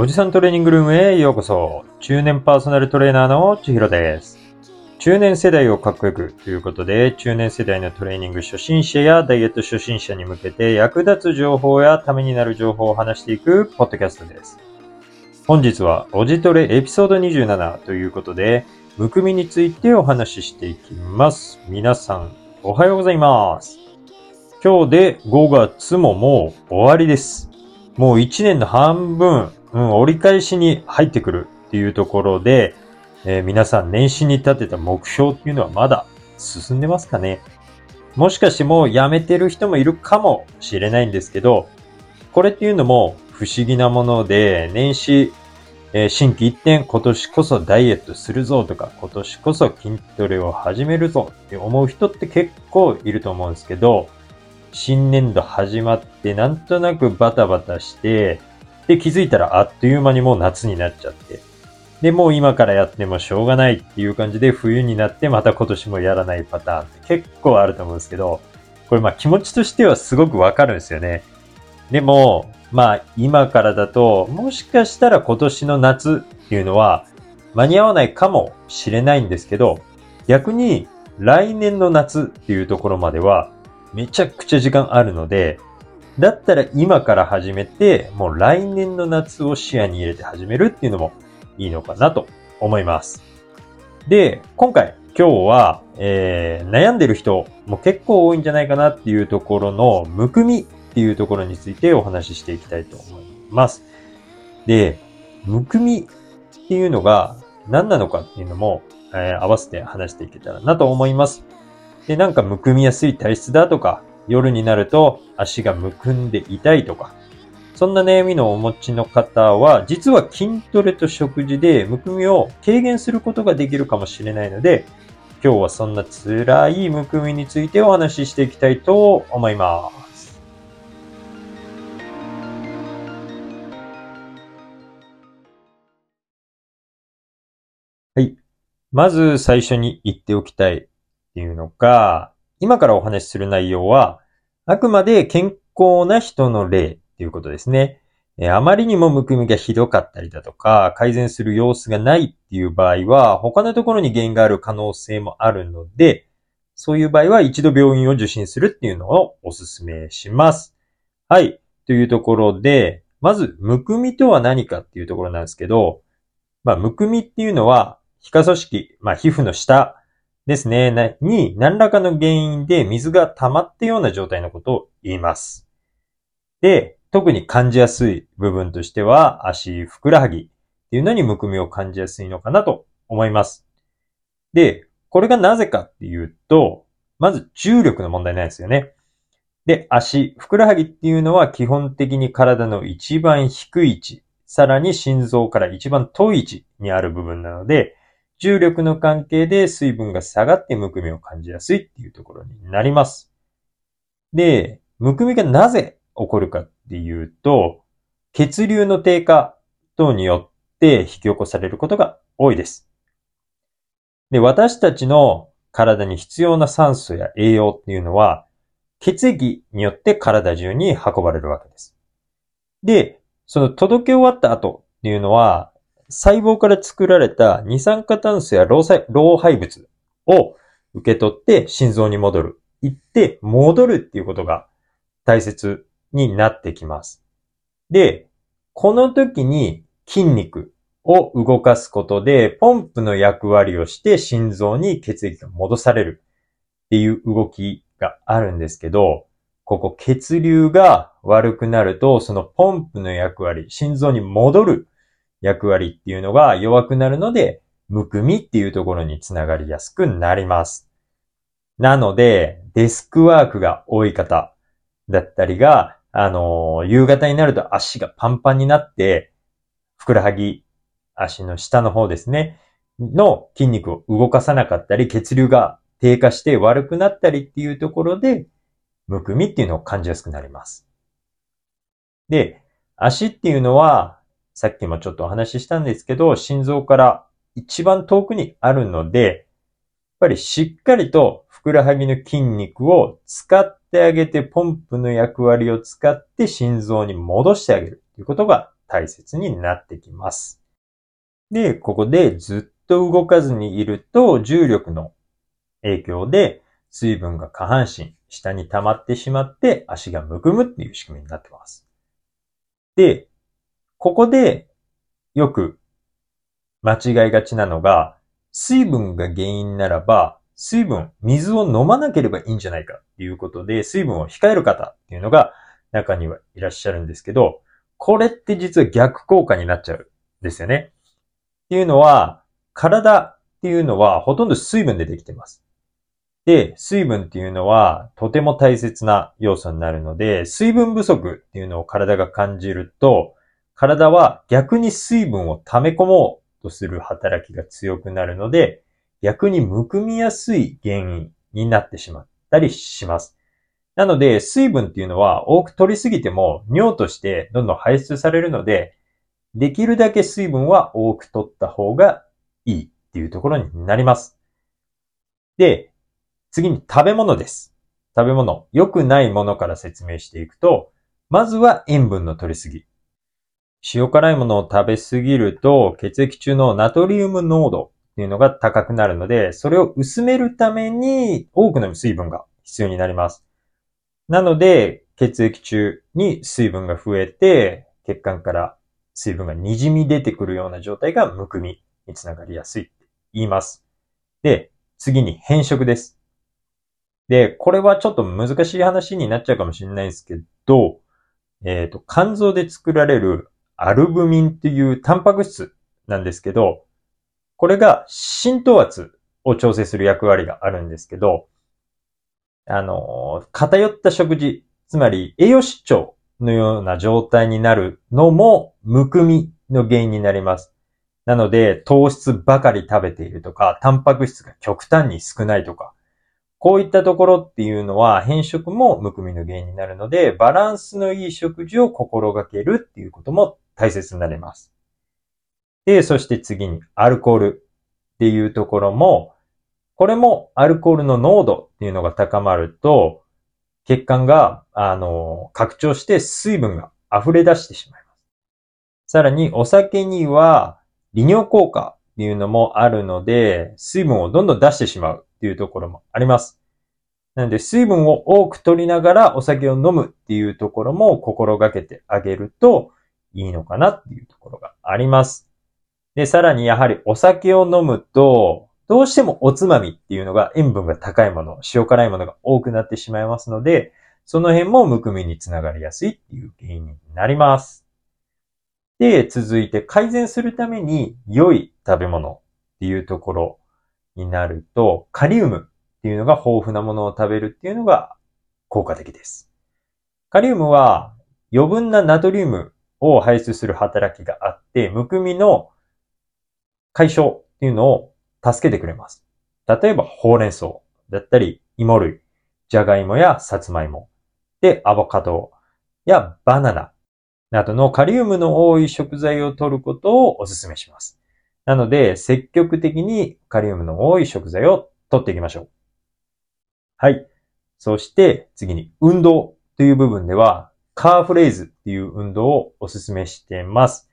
おじさんトレーニングルームへようこそ。中年パーソナルトレーナーの千尋です。中年世代をかっこよくということで、中年世代のトレーニング初心者やダイエット初心者に向けて役立つ情報やためになる情報を話していくポッドキャストです。本日はおじトレエピソード27ということで、むくみについてお話ししていきます。皆さん、おはようございます。今日で5月ももう終わりです。もう1年の半分、うん、折り返しに入ってくるっていうところで、えー、皆さん年始に立てた目標っていうのはまだ進んでますかね？もしかしてもうやめてる人もいるかもしれないんですけど、これっていうのも不思議なもので、年始、えー、新規一点、今年こそダイエットするぞとか、今年こそ筋トレを始めるぞって思う人って結構いると思うんですけど、新年度始まってなんとなくバタバタして、で、気づいたらあっという間にもう夏になっちゃって。で、もう今からやってもしょうがないっていう感じで冬になってまた今年もやらないパターンって結構あると思うんですけど、これまあ気持ちとしてはすごくわかるんですよね。でも、まあ今からだと、もしかしたら今年の夏っていうのは間に合わないかもしれないんですけど、逆に来年の夏っていうところまではめちゃくちゃ時間あるので、だったら今から始めて、もう来年の夏を視野に入れて始めるっていうのもいいのかなと思います。で、今回、今日は、えー、悩んでる人も結構多いんじゃないかなっていうところの、むくみっていうところについてお話ししていきたいと思います。で、むくみっていうのが何なのかっていうのも、えー、合わせて話していけたらなと思います。で、なんかむくみやすい体質だとか、夜になると足がむくんで痛いとか、そんな悩みのお持ちの方は、実は筋トレと食事でむくみを軽減することができるかもしれないので、今日はそんな辛いむくみについてお話ししていきたいと思います。はい。まず最初に言っておきたいっていうのが、今からお話しする内容は、あくまで健康な人の例っていうことですね。あまりにもむくみがひどかったりだとか、改善する様子がないっていう場合は、他のところに原因がある可能性もあるので、そういう場合は一度病院を受診するっていうのをお勧めします。はい。というところで、まず、むくみとは何かっていうところなんですけど、まあ、むくみっていうのは、皮下組織、まあ、皮膚の下ですね、に何らかの原因で水が溜まったような状態のことを言います。で、特に感じやすい部分としては、足、ふくらはぎっていうのにむくみを感じやすいのかなと思います。で、これがなぜかっていうと、まず重力の問題なんですよね。で、足、ふくらはぎっていうのは基本的に体の一番低い位置、さらに心臓から一番遠い位置にある部分なので、重力の関係で水分が下がってむくみを感じやすいっていうところになります。で、むくみがなぜ起こるかっていうと、血流の低下等によって引き起こされることが多いです。で、私たちの体に必要な酸素や栄養っていうのは、血液によって体中に運ばれるわけです。で、その届け終わった後っていうのは、細胞から作られた二酸化炭素や老老廃物を受け取って心臓に戻る。行って戻るっていうことが大切になってきます。で、この時に筋肉を動かすことでポンプの役割をして心臓に血液が戻されるっていう動きがあるんですけど、ここ血流が悪くなると、そのポンプの役割、心臓に戻る役割っていうのが弱くなるので、むくみっていうところにつながりやすくなります。なので、デスクワークが多い方だったりが、あの、夕方になると足がパンパンになって、ふくらはぎ、足の下の方ですね、の筋肉を動かさなかったり、血流が低下して悪くなったりっていうところで、むくみっていうのを感じやすくなります。で、足っていうのは、さっきもちょっとお話ししたんですけど、心臓から一番遠くにあるので、やっぱりしっかりとふくらはぎの筋肉を使ってあげて、ポンプの役割を使って心臓に戻してあげるということが大切になってきます。で、ここでずっと動かずにいると重力の影響で水分が下半身、下に溜まってしまって足がむくむっていう仕組みになってます。で、ここでよく間違いがちなのが、水分が原因ならば、水分、水を飲まなければいいんじゃないかっていうことで、水分を控える方っていうのが中にはいらっしゃるんですけど、これって実は逆効果になっちゃうんですよね。っていうのは、体っていうのはほとんど水分でできてます。で、水分っていうのはとても大切な要素になるので、水分不足っていうのを体が感じると、体は逆に水分を溜め込もうとする働きが強くなるので、逆にむくみやすい原因になってしまったりします。なので、水分っていうのは多く取りすぎても尿としてどんどん排出されるので、できるだけ水分は多く取った方がいいっていうところになります。で、次に食べ物です。食べ物。良くないものから説明していくと、まずは塩分の取りすぎ。塩辛いものを食べすぎると血液中のナトリウム濃度っていうのが高くなるので、それを薄めるために多くの水分が必要になります。なので、血液中に水分が増えて、血管から水分が滲み出てくるような状態がむくみにつながりやすいって言います。で、次に変色です。で、これはちょっと難しい話になっちゃうかもしれないんですけど、えっ、ー、と、肝臓で作られるアルブミンっていうタンパク質なんですけど、これが浸透圧を調整する役割があるんですけど、あの、偏った食事、つまり栄養失調のような状態になるのも、むくみの原因になります。なので、糖質ばかり食べているとか、タンパク質が極端に少ないとか、こういったところっていうのは変色もむくみの原因になるので、バランスのいい食事を心がけるっていうことも大切になります。で、そして次にアルコールっていうところも、これもアルコールの濃度っていうのが高まると、血管が、あの、拡張して水分が溢れ出してしまいます。さらにお酒には利尿効果っていうのもあるので、水分をどんどん出してしまうっていうところもあります。なので、水分を多く取りながらお酒を飲むっていうところも心がけてあげるといいのかなっていうところがあります。で、さらにやはりお酒を飲むと、どうしてもおつまみっていうのが塩分が高いもの、塩辛いものが多くなってしまいますので、その辺もむくみにつながりやすいっていう原因になります。で、続いて改善するために良い食べ物っていうところになると、カリウムっていうのが豊富なものを食べるっていうのが効果的です。カリウムは余分なナトリウムを排出する働きがあって、むくみの解消っていうのを助けてくれます。例えば、ほうれん草だったり、芋類、じゃがいもやさつまいも、で、アボカドやバナナなどのカリウムの多い食材を摂ることをお勧めします。なので、積極的にカリウムの多い食材を摂っていきましょう。はい。そして、次に運動という部分では、カーフレーズっていう運動をお勧めしてます。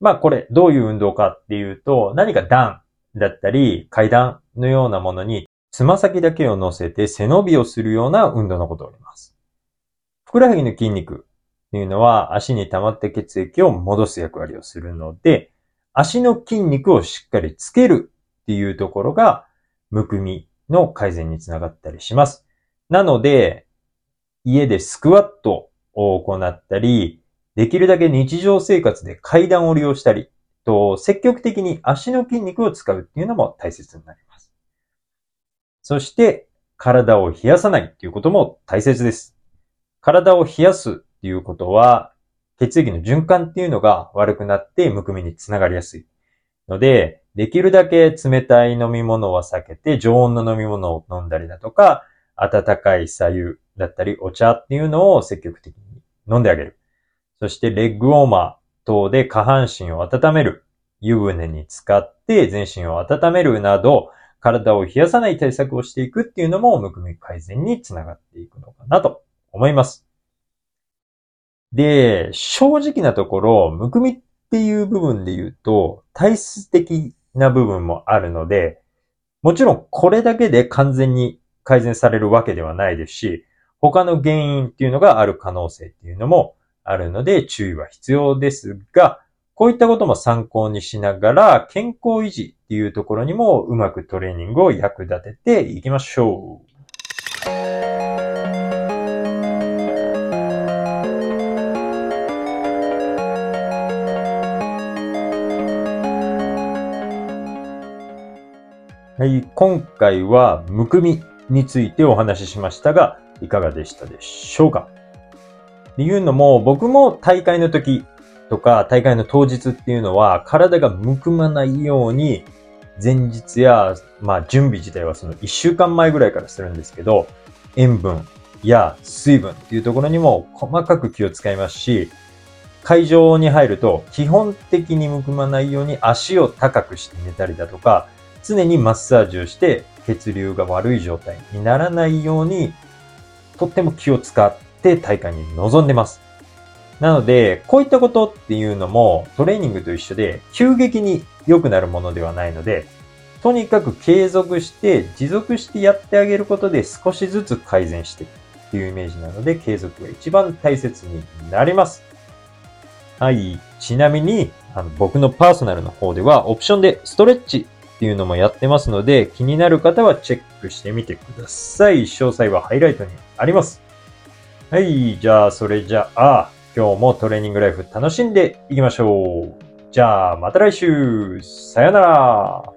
まあこれ、どういう運動かっていうと、何か段だったり階段のようなものにつま先だけを乗せて背伸びをするような運動のことを言います。ふくらはぎの筋肉っていうのは足に溜まった血液を戻す役割をするので、足の筋肉をしっかりつけるっていうところが、むくみの改善につながったりします。なので、家でスクワットを行ったり、できるだけ日常生活で階段を利用したり、と積極的に足の筋肉を使うっていうのも大切になります。そして、体を冷やさないっていうことも大切です。体を冷やすっていうことは、血液の循環っていうのが悪くなってむくみにつながりやすい。ので、できるだけ冷たい飲み物は避けて常温の飲み物を飲んだりだとか、温かい左右だったりお茶っていうのを積極的に飲んであげる。そしてレッグウォーマー等で下半身を温める。湯船に使って全身を温めるなど、体を冷やさない対策をしていくっていうのも、むくみ改善につながっていくのかなと思います。で、正直なところ、むくみっていう部分で言うと、体質的な部分もあるので、もちろんこれだけで完全に改善されるわけではないですし、他の原因っていうのがある可能性っていうのもあるので注意は必要ですが、こういったことも参考にしながら健康維持っていうところにもうまくトレーニングを役立てていきましょう。はい、今回はむくみについてお話ししましたが、いかがでしたでしょうか？っていうのも、僕も大会の時とか大会の当日っていうのは、体がむくまないように、前日や、まあ準備自体はその1週間前ぐらいからするんですけど、塩分や水分っていうところにも細かく気を使いますし、会場に入ると基本的にむくまないように足を高くして寝たりだとか、常にマッサージをして血流が悪い状態にならないように、とっても気を使って大会に臨んでます。なので、こういったことっていうのもトレーニングと一緒で急激に良くなるものではないので、とにかく継続して持続してやってあげることで少しずつ改善していくっていうイメージなので継続が一番大切になります。はい。ちなみに、あの僕のパーソナルの方ではオプションでストレッチっていうのもやってますので、気になる方はチェックしてみてください。詳細はハイライトにあります。はい、じゃあ、それじゃあ、今日もトレーニングライフ楽しんでいきましょう。じゃあ、また来週さよなら